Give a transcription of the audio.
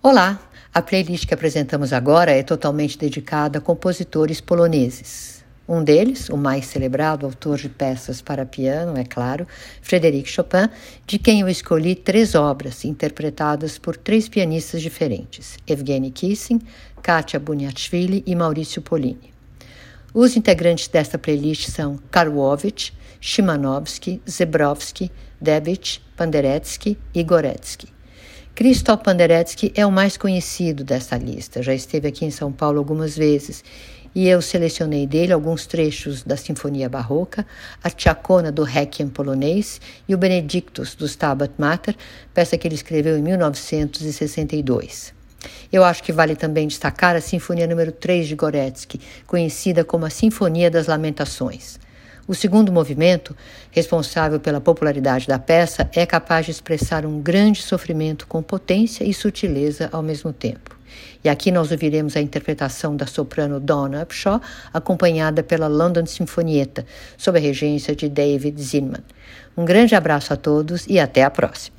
Olá! A playlist que apresentamos agora é totalmente dedicada a compositores poloneses. Um deles, o mais celebrado autor de peças para piano, é claro, Frédéric Chopin, de quem eu escolhi três obras interpretadas por três pianistas diferentes: Evgeny Kissin, Katia Buniachvili e Maurício Polini. Os integrantes desta playlist são Karłowicz, Szymanowski, Zebrowski, Debich, Panderetsky e Goretsky. Krzysztof Panderetsky é o mais conhecido desta lista, já esteve aqui em São Paulo algumas vezes e eu selecionei dele alguns trechos da Sinfonia Barroca, a Chacona do Requiem polonês e o Benedictus do Stabat Mater, peça que ele escreveu em 1962. Eu acho que vale também destacar a Sinfonia número 3 de Goretsky, conhecida como a Sinfonia das Lamentações. O segundo movimento, responsável pela popularidade da peça, é capaz de expressar um grande sofrimento com potência e sutileza ao mesmo tempo. E aqui nós ouviremos a interpretação da soprano Donna Upshaw, acompanhada pela London Sinfonietta, sob a regência de David Zinman. Um grande abraço a todos e até a próxima.